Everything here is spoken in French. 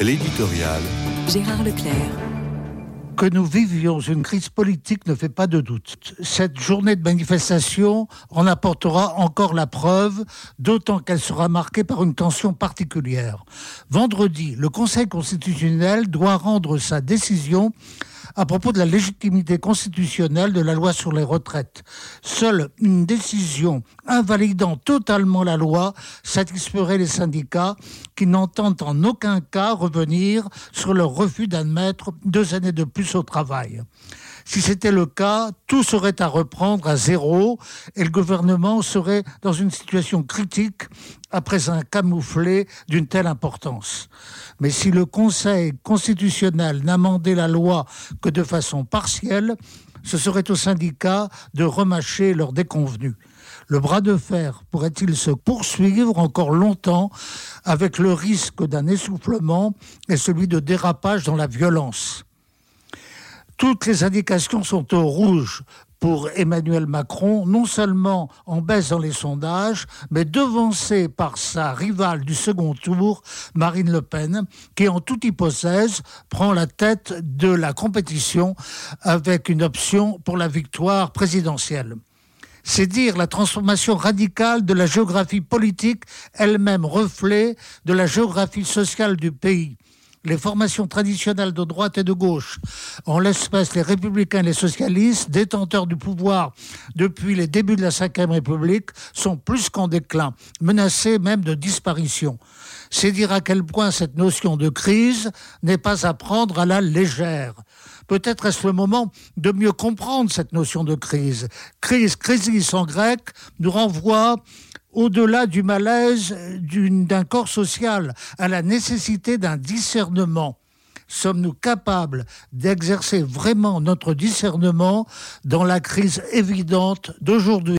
L'éditorial. Gérard Leclerc. Que nous vivions une crise politique ne fait pas de doute. Cette journée de manifestation en apportera encore la preuve, d'autant qu'elle sera marquée par une tension particulière. Vendredi, le Conseil constitutionnel doit rendre sa décision à propos de la légitimité constitutionnelle de la loi sur les retraites. Seule une décision invalidant totalement la loi satisferait les syndicats qui n'entendent en aucun cas revenir sur leur refus d'admettre deux années de plus au travail. Si c'était le cas, tout serait à reprendre à zéro et le gouvernement serait dans une situation critique après un camouflet d'une telle importance. Mais si le Conseil constitutionnel n'amendait la loi que de façon partielle, ce serait aux syndicats de remâcher leurs déconvenus. Le bras de fer pourrait-il se poursuivre encore longtemps avec le risque d'un essoufflement et celui de dérapage dans la violence? Toutes les indications sont au rouge pour Emmanuel Macron, non seulement en baisse dans les sondages, mais devancé par sa rivale du second tour, Marine Le Pen, qui en toute hypothèse prend la tête de la compétition avec une option pour la victoire présidentielle. C'est dire la transformation radicale de la géographie politique, elle-même reflet de la géographie sociale du pays les formations traditionnelles de droite et de gauche, en l'espèce les républicains et les socialistes, détenteurs du pouvoir depuis les débuts de la Ve République, sont plus qu'en déclin, menacés même de disparition. C'est dire à quel point cette notion de crise n'est pas à prendre à la légère. Peut-être est-ce le moment de mieux comprendre cette notion de crise. Crise, crisis en grec, nous renvoie au-delà du malaise d'un corps social, à la nécessité d'un discernement. Sommes-nous capables d'exercer vraiment notre discernement dans la crise évidente d'aujourd'hui?